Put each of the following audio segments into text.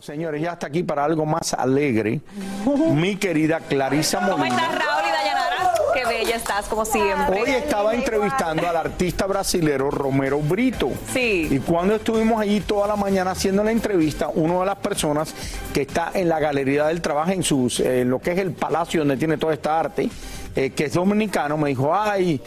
Bueno, señores, ya está aquí para algo más alegre. Mi querida Clarisa ¿Cómo Molina. estás, Raúl y Dayanara? Qué bella estás, como siempre. Hoy estaba entrevistando al artista brasilero Romero Brito. Sí. Y cuando estuvimos allí toda la mañana haciendo la entrevista, una de las personas que está en la Galería del Trabajo, en sus, eh, lo que es el palacio donde tiene toda esta arte, eh, que es dominicano, me dijo, ay,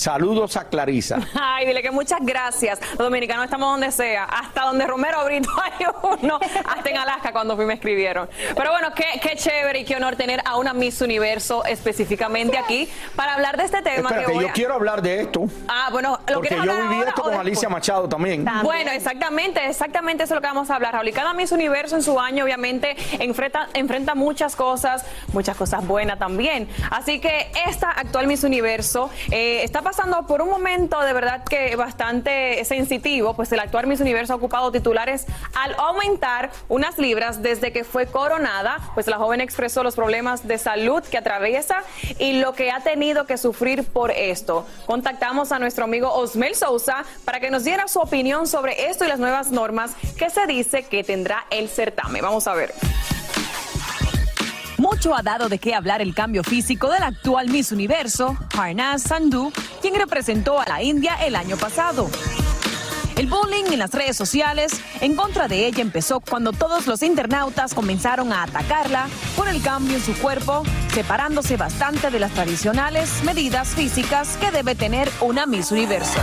saludos a Clarisa. Ay, dile que muchas gracias. Los dominicanos estamos donde sea, hasta donde Romero Brito hay uno, hasta en Alaska cuando fui me escribieron. Pero bueno, qué, qué chévere y qué honor tener a una Miss Universo específicamente aquí para hablar de este tema Espérate, que voy yo a... quiero hablar de esto, Ah, bueno, lo porque yo hablar viví ahora esto con después? Alicia Machado también. Bueno, exactamente, exactamente eso es lo que vamos a hablar, Raúl. Y cada Miss Universo en su año, obviamente, enfrenta, enfrenta muchas cosas, muchas cosas buenas también. Así que esta actual Miss Universo eh, está pasando por un momento de verdad que bastante sensitivo, pues el actual Miss Universo ha ocupado titulares al aumentar unas libras desde que fue coronada, pues la joven expresó los problemas de salud que atraviesa y lo que ha tenido que sufrir por esto. Contactamos a nuestro amigo Osmel Sousa para que nos diera su opinión sobre esto y las nuevas normas que se dice que tendrá el certamen. Vamos a ver. Mucho ha dado de qué hablar el cambio físico del actual Miss Universo, Harnaz Sandhu, quien representó a la India el año pasado. El bullying en las redes sociales en contra de ella empezó cuando todos los internautas comenzaron a atacarla por el cambio en su cuerpo, separándose bastante de las tradicionales medidas físicas que debe tener una Miss Universo.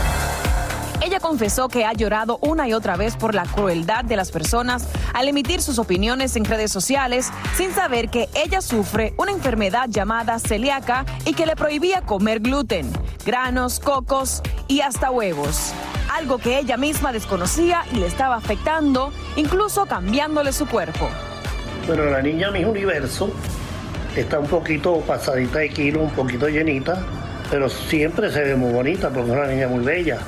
Ella confesó que ha llorado una y otra vez por la crueldad de las personas al emitir sus opiniones en redes sociales sin saber que ella sufre una enfermedad llamada celíaca y que le prohibía comer gluten, granos, cocos y hasta huevos. Algo que ella misma desconocía y le estaba afectando, incluso cambiándole su cuerpo. Bueno, la niña Miss Universo está un poquito pasadita de kilo, un poquito llenita, pero siempre se ve muy bonita porque es una niña muy bella.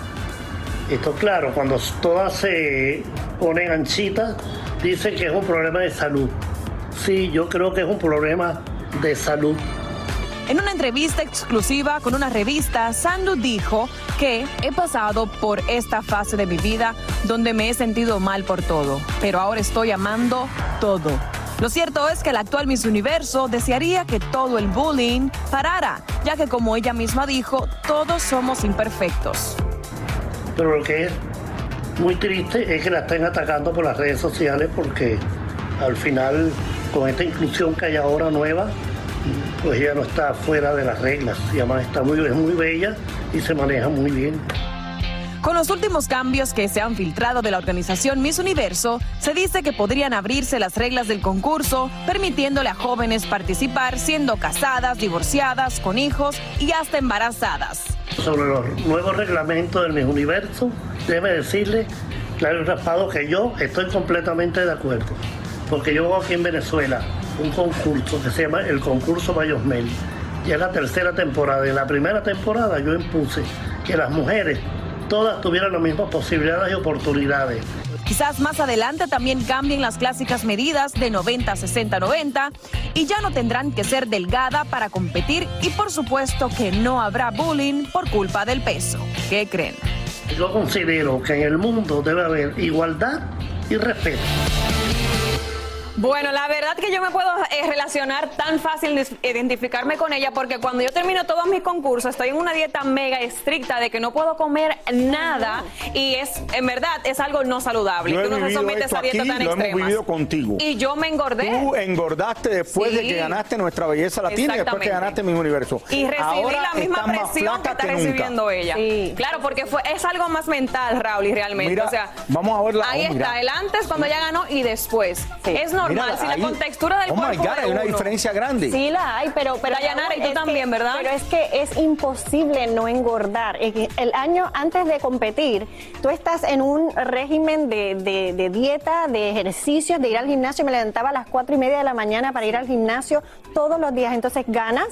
Esto claro, cuando todas se ponen anchitas, dicen que es un problema de salud. Sí, yo creo que es un problema de salud. En una entrevista exclusiva con una revista, Sandu dijo que he pasado por esta fase de mi vida donde me he sentido mal por todo, pero ahora estoy amando todo. Lo cierto es que el actual Miss Universo desearía que todo el bullying parara, ya que como ella misma dijo, todos somos imperfectos. Pero lo que es muy triste es que la estén atacando por las redes sociales porque al final con esta inclusión que hay ahora nueva, pues ella no está fuera de las reglas y además está muy, es muy bella y se maneja muy bien. Con los últimos cambios que se han filtrado de la organización Miss Universo, se dice que podrían abrirse las reglas del concurso, permitiéndole a jóvenes participar siendo casadas, divorciadas, con hijos y hasta embarazadas. Sobre los nuevos reglamentos del Miss Universo, déjeme decirle, Claro Raspado, que yo estoy completamente de acuerdo. porque yo hago aquí en Venezuela un concurso que se llama el concurso Mayosmel. Ya es la tercera temporada. En la primera temporada yo impuse que las mujeres todas tuvieran las mismas posibilidades y oportunidades. Quizás más adelante también cambien las clásicas medidas de 90, 60, 90 y ya no tendrán que ser delgada para competir y por supuesto que no habrá bullying por culpa del peso. ¿Qué creen? Yo considero que en el mundo debe haber igualdad y respeto. Bueno, la verdad que yo me puedo eh, relacionar tan fácil de identificarme con ella porque cuando yo termino todos mis concursos estoy en una dieta mega estricta de que no puedo comer nada y es en verdad es algo no saludable. Yo he Tú no se vivido sometes esto a dietas aquí, tan lo hemos vivido contigo. Y yo me engordé. Tú engordaste después de que ganaste nuestra belleza latina y después que ganaste mi universo. Y recibí Ahora la misma presión que está que nunca. recibiendo ella. Claro, porque fue, es algo más mental, Raúl, y realmente. Mira, o sea, vamos a ver la- Ahí oh, está, el antes cuando ella ganó y después. Es normal, Mírala, si la contextura del Oh my God, de hay una uno- diferencia grande. Sí la hay, pero... pero Dayanara, y tú también, que- ¿verdad? Pero es que es imposible no engordar. El año antes de competir, tú estás en un régimen de, de- de dieta, de ejercicios, de ir al gimnasio. Me levantaba a las cuatro y media de la mañana para ir al gimnasio todos los días. Entonces ganas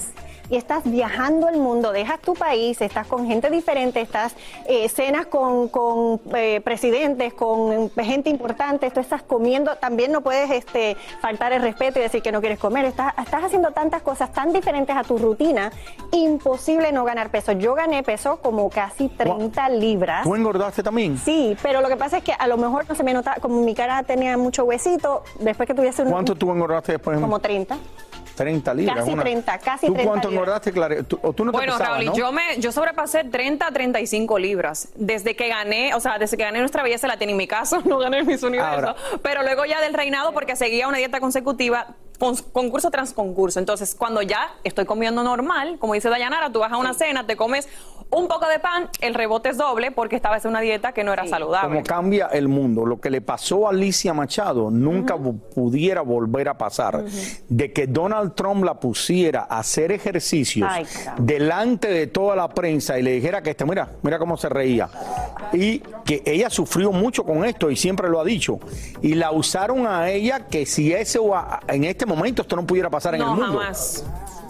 y estás viajando el mundo, dejas tu país, estás con gente diferente, estás eh, cenas con, con, eh, presidentes, con gente importante, tú estás comiendo, también no puedes este, faltar el respeto y decir que no quieres comer, estás, estás haciendo tantas cosas tan diferentes a tu rutina, imposible no ganar peso. Yo gané peso como casi 30 libras. ¿Tú engordaste también? Sí, pero lo que pasa es que a lo mejor no se me nota, como mi cara tenía mucho huesito, después que tuviese un... ¿Cuánto tú engordaste después? Como 30. 30 libras. Casi una- 30, casi ¿Tú 30 cuánto libras. engordaste, Clare? ¿Tú, o tú no te Bueno, pesabas, Raúl, ¿no? yo me, yo sobrepasé 30 a 35 libras desde que gané, o sea, desde que gané nuestra belleza latina. En mi caso, no gané Miss Universo, Ahora. pero luego ya del reinado porque seguía una dieta consecutiva. Con- Concurso tras concurso. Entonces, cuando ya estoy comiendo normal, como dice Dayanara, tú vas a una cena, te comes un poco de pan, el rebote es doble porque estabas en una dieta que no era saludable. Como cambia el mundo. Lo que le pasó a Alicia Machado nunca pu- pudiera volver a pasar. De que Donald Trump la pusiera a hacer ejercicios Ay, delante de toda la prensa y le dijera que este, mira, mira cómo se reía. Y que ella sufrió mucho con esto y siempre lo ha dicho. Y la usaron a ella que si eso a- en este momento esto no pudiera pasar en no, el mundo. jamás.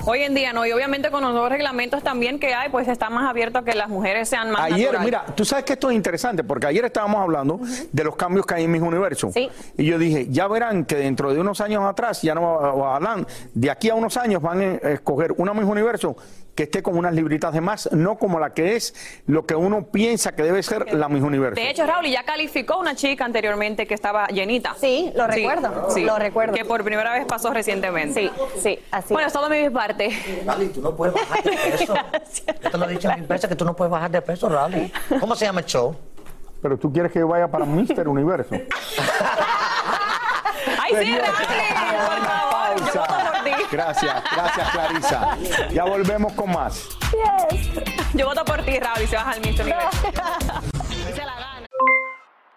Hoy en día no, y obviamente con los nuevos reglamentos también que hay, pues está más abierto a que las mujeres sean más Ayer, natural. mira, tú sabes que esto es interesante porque ayer estábamos hablando de los cambios que hay en mis universos. Sí. Y yo dije, ya verán que dentro de unos años atrás, ya no hablan, de aquí a unos años van a escoger una mis universo que esté con unas libritas de más, no como la que es lo que uno piensa que debe ser la mis universo. De hecho, Raúl, y ya calificó una chica anteriormente que estaba llenita. Sí, lo recuerdo, lo recuerdo. Que por primera vez pasó recientemente. Sí, sí, así Bueno, es. todo de mi parte. Rally, tú no puedes bajar de peso. Yo te lo he dicho mil veces que tú no puedes bajar de peso, Rally. ¿Cómo se llama el show? Pero tú quieres que yo vaya para Mister Universo. ¡Ay, sí, Raúl! Por favor, yo voto por ti. Gracias, gracias Clarisa. Ya volvemos con más. Yo voto por ti, Raúl, y se baja al se la gana.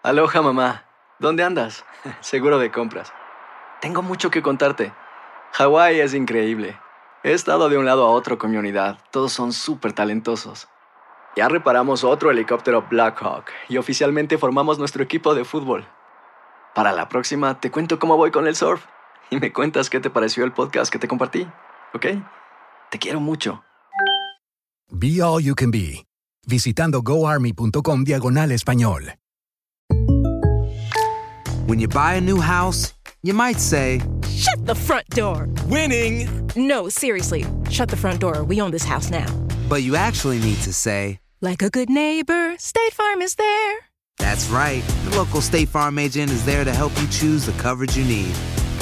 Aloha mamá, ¿dónde andas? Seguro de compras. Tengo mucho que contarte. Hawái es increíble. He estado de un lado a otro con mi unidad. Todos son súper talentosos. Ya reparamos otro helicóptero Blackhawk y oficialmente formamos nuestro equipo de fútbol. Para la próxima te cuento cómo voy con el surf y me cuentas qué te pareció el podcast que te compartí, ¿ok? Te quiero mucho. Be All You Can Be, visitando goarmy.com diagonal español. When you buy a new house, you might say, Shut the front door. Winning. No, seriously. Shut the front door. We own this house now. but you actually need to say, Like a good neighbor, State Farm is there. That's right. The local State Farm agent is there to help you choose the coverage you need.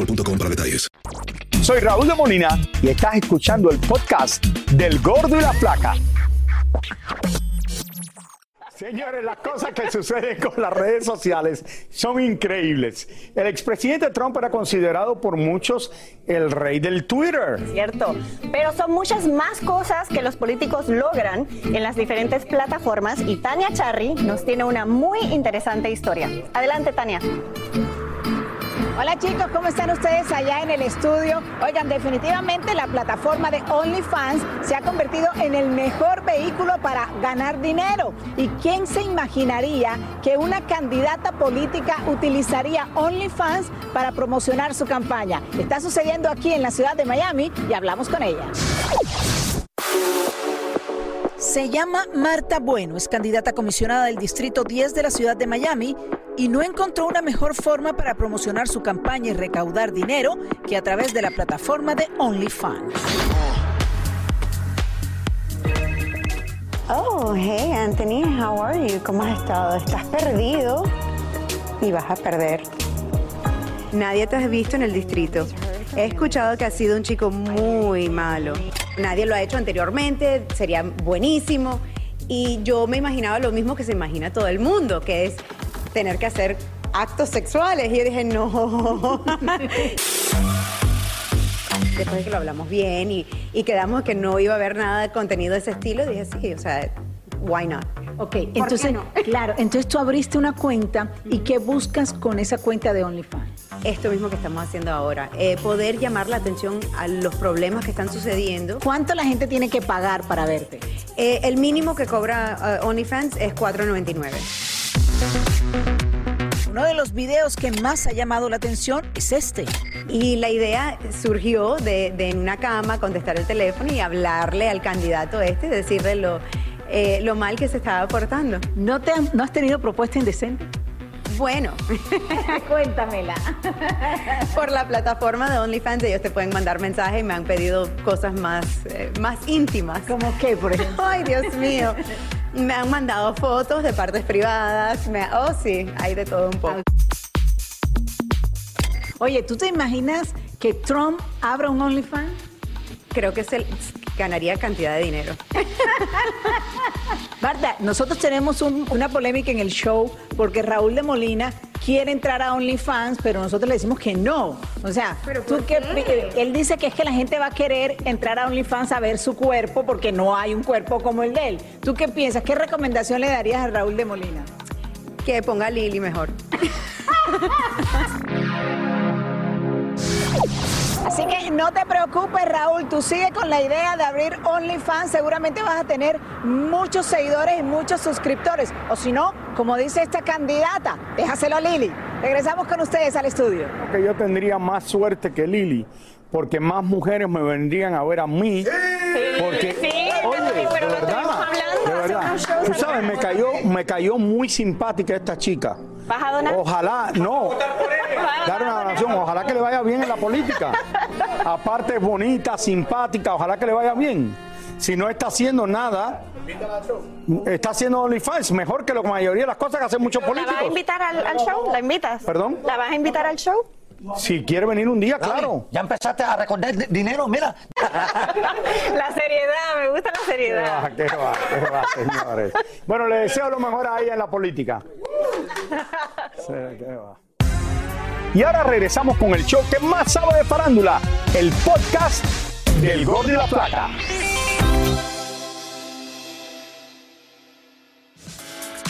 boostmobile.com para detalles. Soy Raúl de Molina y estás escuchando el podcast del Gordo y la Flaca. Señores, las cosas que suceden con las redes sociales son increíbles. El expresidente Trump era considerado por muchos el rey del Twitter. Cierto, pero son muchas más cosas que los políticos logran en las diferentes plataformas y Tania Charry nos tiene una muy interesante historia. Adelante, Tania. Hola chicos, ¿cómo están ustedes allá en el estudio? Oigan, definitivamente la plataforma de OnlyFans se ha convertido en el mejor vehículo para ganar dinero. ¿Y quién se imaginaría que una candidata política utilizaría OnlyFans para promocionar su campaña? Está sucediendo aquí en la ciudad de Miami y hablamos con ella. Se llama Marta Bueno, es candidata comisionada del Distrito 10 de la ciudad de Miami y no encontró una mejor forma para promocionar su campaña y recaudar dinero que a través de la plataforma de OnlyFans. Oh, hey Anthony, how are you? ¿Cómo has estado? Estás perdido y vas a perder. Nadie te has visto en el distrito. He escuchado que has sido un chico muy malo. Nadie lo ha hecho anteriormente, sería buenísimo. Y yo me imaginaba lo mismo que se imagina todo el mundo, que es tener que hacer actos sexuales. Y yo dije, no. Después de que lo hablamos bien y, y quedamos que no iba a haber nada de contenido de ese estilo, dije, sí, o sea, why not? Ok, entonces, claro, entonces tú abriste una cuenta y ¿qué buscas con esa cuenta de OnlyFans? Esto mismo que estamos haciendo ahora, eh, poder llamar la atención a los problemas que están sucediendo. ¿Cuánto la gente tiene que pagar para verte? Eh, el mínimo que cobra uh, OnlyFans es 4.99. Uno de los videos que más ha llamado la atención es este. Y la idea surgió de, de en una cama contestar el teléfono y hablarle al candidato este, decirle lo, eh, lo mal que se estaba portando. ¿No, te han- ¿No has tenido propuesta indecente? Bueno, cuéntamela. Por la plataforma de OnlyFans ellos te pueden mandar mensajes y me han pedido cosas más, eh, más íntimas. ¿Cómo qué, por ejemplo? Ay, Dios mío. Me han mandado fotos de partes privadas. Me, oh, sí, hay de todo un poco. Oye, ¿tú te imaginas que Trump abra un OnlyFans? Creo que se ganaría cantidad de dinero. Marta, nosotros tenemos un- una polémica en el show porque Raúl de Molina quiere entrar a OnlyFans, pero nosotros le decimos que no. O sea, tú qué pi- él dice que es que la gente va a querer entrar a OnlyFans a ver su cuerpo porque no hay un cuerpo como el de él. ¿Tú qué piensas? ¿Qué recomendación le darías a Raúl de Molina? Que ponga a Lili mejor. Así que no te preocupes, Raúl, tú sigue con la idea de abrir OnlyFans, seguramente vas a tener muchos seguidores y muchos suscriptores. O si no, como dice esta candidata, déjaselo a Lili. Regresamos con ustedes al estudio. que yo tendría más suerte que Lili, porque más mujeres me vendrían a ver a mí. Porque, sí, oye, pero de verdad, estuvimos hablando de verdad. Tú sabes, me cayó, me cayó muy simpática esta chica. ¿Vas a donar? Ojalá, no, dar una donación, ojalá que le vaya bien en la política. Aparte es bonita, simpática, ojalá que le vaya bien. Si no está haciendo nada, está haciendo OnlyFans, mejor que la mayoría de las cosas que hacen muchos ¿La vas a políticos. invitar al, al show? ¿La invitas? ¿Perdón? ¿La vas a invitar al show? Si quiere venir un día, claro. Ya empezaste a recordar di- dinero, mira. La seriedad, me gusta la ¿Qué seriedad. va, qué va, qué va, señores? Bueno, le deseo lo mejor a ella en la política. Va. Y ahora regresamos con el show que más sabe de farándula, el podcast del Gordo y la Plata.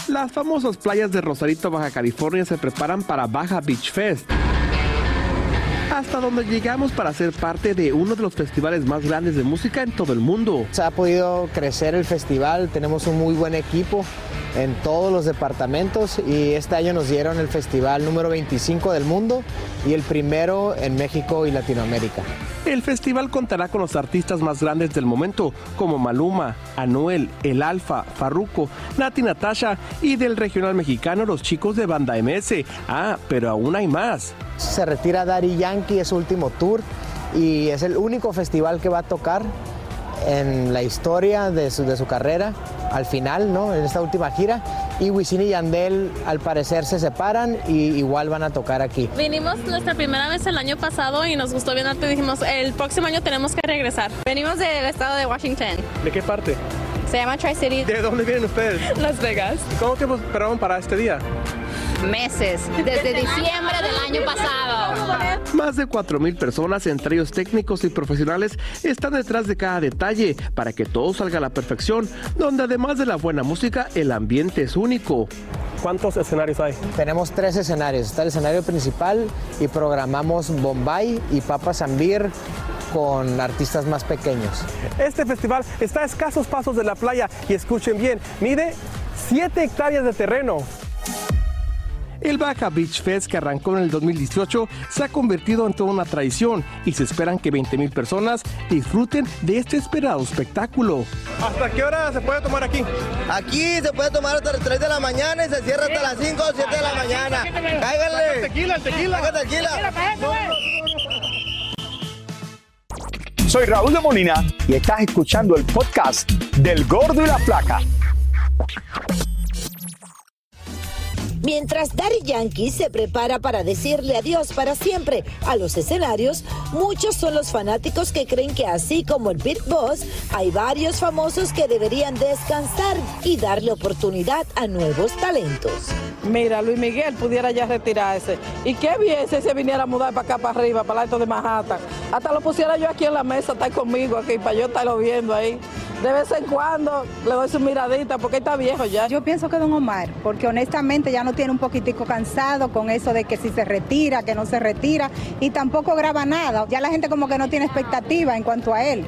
Las famosas playas de Rosarito, Baja California se preparan para Baja Beach Fest. Hasta donde llegamos para ser parte de uno de los festivales más grandes de música en todo el mundo. Se ha podido crecer el festival, tenemos un muy buen equipo en todos los departamentos y este año nos dieron el festival número 25 del mundo y el primero en México y Latinoamérica. El festival contará con los artistas más grandes del momento, como Maluma, Anuel, El Alfa, Farruko, Nati Natasha y del regional mexicano los chicos de Banda MS. Ah, pero aún hay más. Se retira Daddy Yankee, es su último tour y es el único festival que va a tocar en la historia de su, de su carrera al final, ¿no? En esta última gira. Y Wisin y Yandel al parecer se separan y igual van a tocar aquí. Vinimos nuestra primera vez el año pasado y nos gustó bien harto y dijimos, el próximo año tenemos que regresar. Venimos del estado de Washington. ¿De qué parte? Se llama Tri-City. ¿De dónde vienen ustedes? Las Vegas. ¿Cómo tiempo esperaron para este día? Meses, desde diciembre del año pasado. Más de 4.000 personas, entre ellos técnicos y profesionales, están detrás de cada detalle para que todo salga a la perfección, donde además de la buena música, el ambiente es único. ¿Cuántos escenarios hay? Tenemos tres escenarios. Está el escenario principal y programamos Bombay y Papa Zambir con artistas más pequeños. Este festival está a escasos pasos de la playa y escuchen bien, mide 7 hectáreas de terreno. El Baja Beach Fest que arrancó en el 2018 se ha convertido en toda una tradición y se esperan que 20 mil personas disfruten de este esperado espectáculo. ¿Hasta qué hora se puede tomar aquí? Aquí se puede tomar hasta las 3 de la mañana y se cierra hasta las 5 o 7 de la mañana. ¡Cáiganle! tequila, el tequila! tequila! Soy Raúl de Molina y estás escuchando el podcast del Gordo y la Flaca. Mientras Daddy Yankee se prepara para decirle adiós para siempre a los escenarios, muchos son los fanáticos que creen que así como el Big Boss, hay varios famosos que deberían descansar y darle oportunidad a nuevos talentos. Mira, Luis Miguel pudiera ya retirarse. Y qué bien si se viniera a mudar para acá, para arriba, para el alto de Manhattan. Hasta lo pusiera yo aquí en la mesa, está conmigo aquí, para yo estarlo viendo ahí. De vez en cuando le doy su miradita porque está viejo ya. Yo pienso que don Omar, porque honestamente ya no tiene un poquitico cansado con eso de que si se retira, que no se retira, y tampoco graba nada. Ya la gente como que no tiene expectativa en cuanto a él.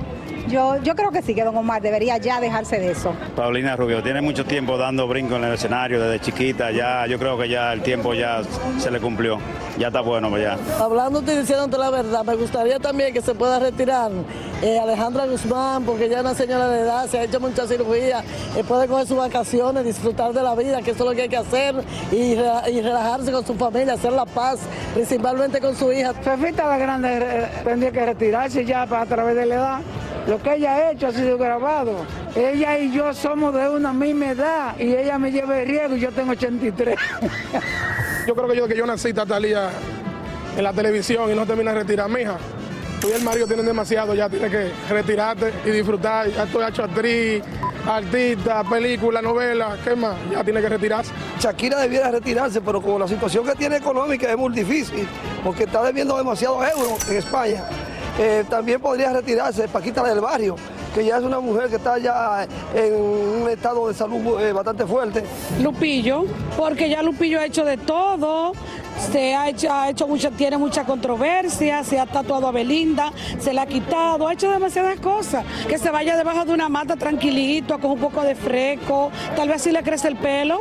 Yo, yo creo que sí, que don Omar debería ya dejarse de eso. Paulina Rubio tiene mucho tiempo dando brinco en el escenario desde chiquita, ya yo creo que ya el tiempo ya se le cumplió, ya está bueno pues ya. Hablándote y diciéndote la verdad, me gustaría también que se pueda retirar eh, Alejandra Guzmán, porque ya es una señora de edad, se ha hecho mucha cirugía, eh, puede coger sus vacaciones, disfrutar de la vida, que eso es lo que hay que hacer, y, re- y relajarse con su familia, hacer la paz, principalmente con su hija. Fefita la Grande eh, tendría que retirarse ya para a través de la edad. Lo que ella ha hecho ha sido grabado. Ella y yo somos de una misma edad y ella me lleva el riego y yo tengo 83. Yo creo que yo que yo nací Talía en la televisión y no termina de retirar, mija. Tú y el marido tienen demasiado, ya tienes que retirarte y disfrutar. Ya estoy hecho actriz, artista, película, novela, ¿qué más? Ya tiene que retirarse. Shakira debiera retirarse, pero como la situación que tiene económica es muy difícil, porque está debiendo demasiados euros en España. Eh, también podría retirarse Paquita del Barrio, que ya es una mujer que está ya en un estado de salud eh, bastante fuerte. Lupillo, porque ya Lupillo ha hecho de todo, se ha hecho, ha hecho mucha, tiene mucha controversia, se ha tatuado a Belinda, se la ha quitado, ha hecho demasiadas cosas. Que se vaya debajo de una mata tranquilito, con un poco de fresco, tal vez si le crece el pelo.